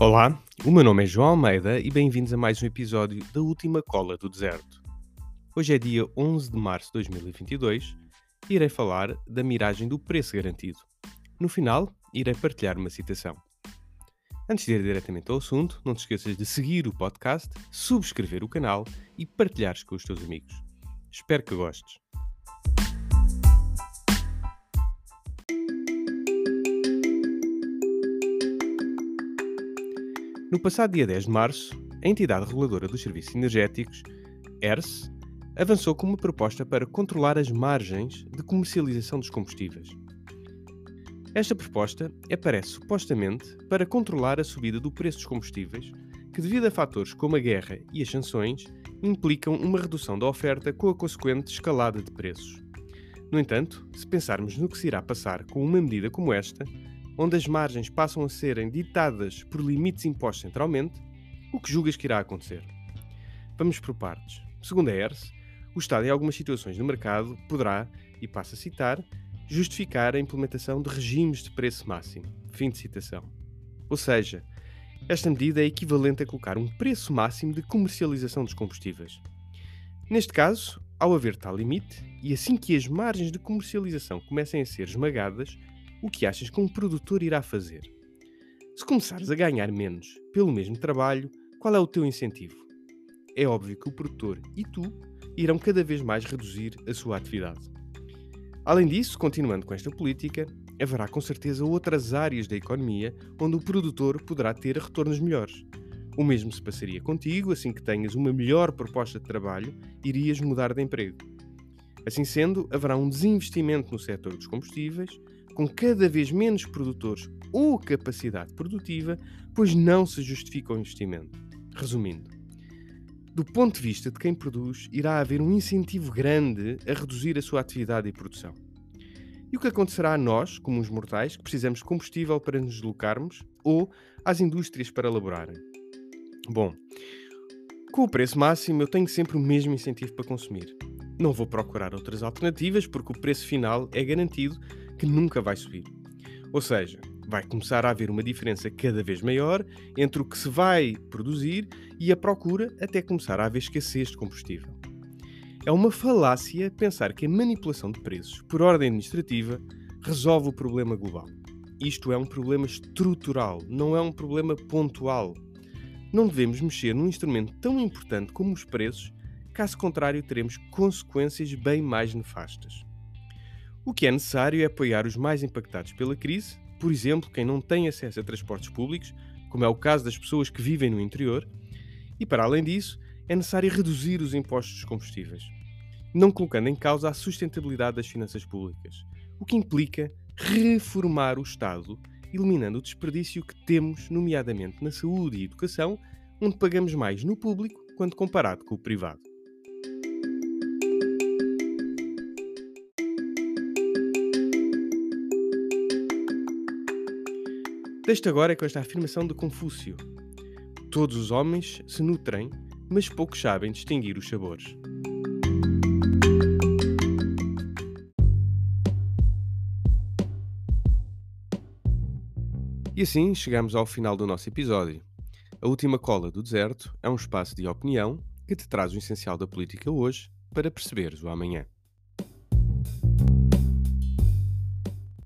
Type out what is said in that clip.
Olá, o meu nome é João Almeida e bem-vindos a mais um episódio da Última Cola do Deserto. Hoje é dia 11 de março de 2022 e irei falar da miragem do preço garantido. No final, irei partilhar uma citação. Antes de ir diretamente ao assunto, não te esqueças de seguir o podcast, subscrever o canal e partilhares com os teus amigos. Espero que gostes. No passado dia 10 de março, a entidade reguladora dos serviços energéticos, ERS, avançou com uma proposta para controlar as margens de comercialização dos combustíveis. Esta proposta aparece supostamente para controlar a subida do preço dos combustíveis, que, devido a fatores como a guerra e as sanções, implicam uma redução da oferta com a consequente escalada de preços. No entanto, se pensarmos no que se irá passar com uma medida como esta, onde as margens passam a serem ditadas por limites impostos centralmente, o que julgas que irá acontecer? Vamos por partes. Segundo a ERS, o Estado, em algumas situações no mercado, poderá, e passo a citar, justificar a implementação de regimes de preço máximo. Fim de citação. Ou seja, esta medida é equivalente a colocar um preço máximo de comercialização dos combustíveis. Neste caso, ao haver tal limite, e assim que as margens de comercialização comecem a ser esmagadas, o que achas que um produtor irá fazer? Se começares a ganhar menos pelo mesmo trabalho, qual é o teu incentivo? É óbvio que o produtor e tu irão cada vez mais reduzir a sua atividade. Além disso, continuando com esta política, haverá com certeza outras áreas da economia onde o produtor poderá ter retornos melhores. O mesmo se passaria contigo, assim que tenhas uma melhor proposta de trabalho, irias mudar de emprego. Assim sendo, haverá um desinvestimento no setor dos combustíveis, com cada vez menos produtores ou capacidade produtiva, pois não se justifica o investimento. Resumindo, do ponto de vista de quem produz, irá haver um incentivo grande a reduzir a sua atividade e produção. E o que acontecerá a nós, como os mortais, que precisamos de combustível para nos deslocarmos ou às indústrias para elaborarem? Bom, com o preço máximo eu tenho sempre o mesmo incentivo para consumir. Não vou procurar outras alternativas porque o preço final é garantido que nunca vai subir. Ou seja, vai começar a haver uma diferença cada vez maior entre o que se vai produzir e a procura até começar a haver escassez de combustível. É uma falácia pensar que a manipulação de preços por ordem administrativa resolve o problema global. Isto é um problema estrutural, não é um problema pontual. Não devemos mexer num instrumento tão importante como os preços, caso contrário, teremos consequências bem mais nefastas. O que é necessário é apoiar os mais impactados pela crise, por exemplo, quem não tem acesso a transportes públicos, como é o caso das pessoas que vivem no interior, e para além disso, é necessário reduzir os impostos dos combustíveis, não colocando em causa a sustentabilidade das finanças públicas, o que implica reformar o Estado, eliminando o desperdício que temos, nomeadamente na saúde e educação, onde pagamos mais no público quando comparado com o privado. Deixo agora com esta afirmação de Confúcio: Todos os homens se nutrem, mas poucos sabem distinguir os sabores. E assim chegamos ao final do nosso episódio. A última cola do deserto é um espaço de opinião que te traz o essencial da política hoje para perceberes o amanhã.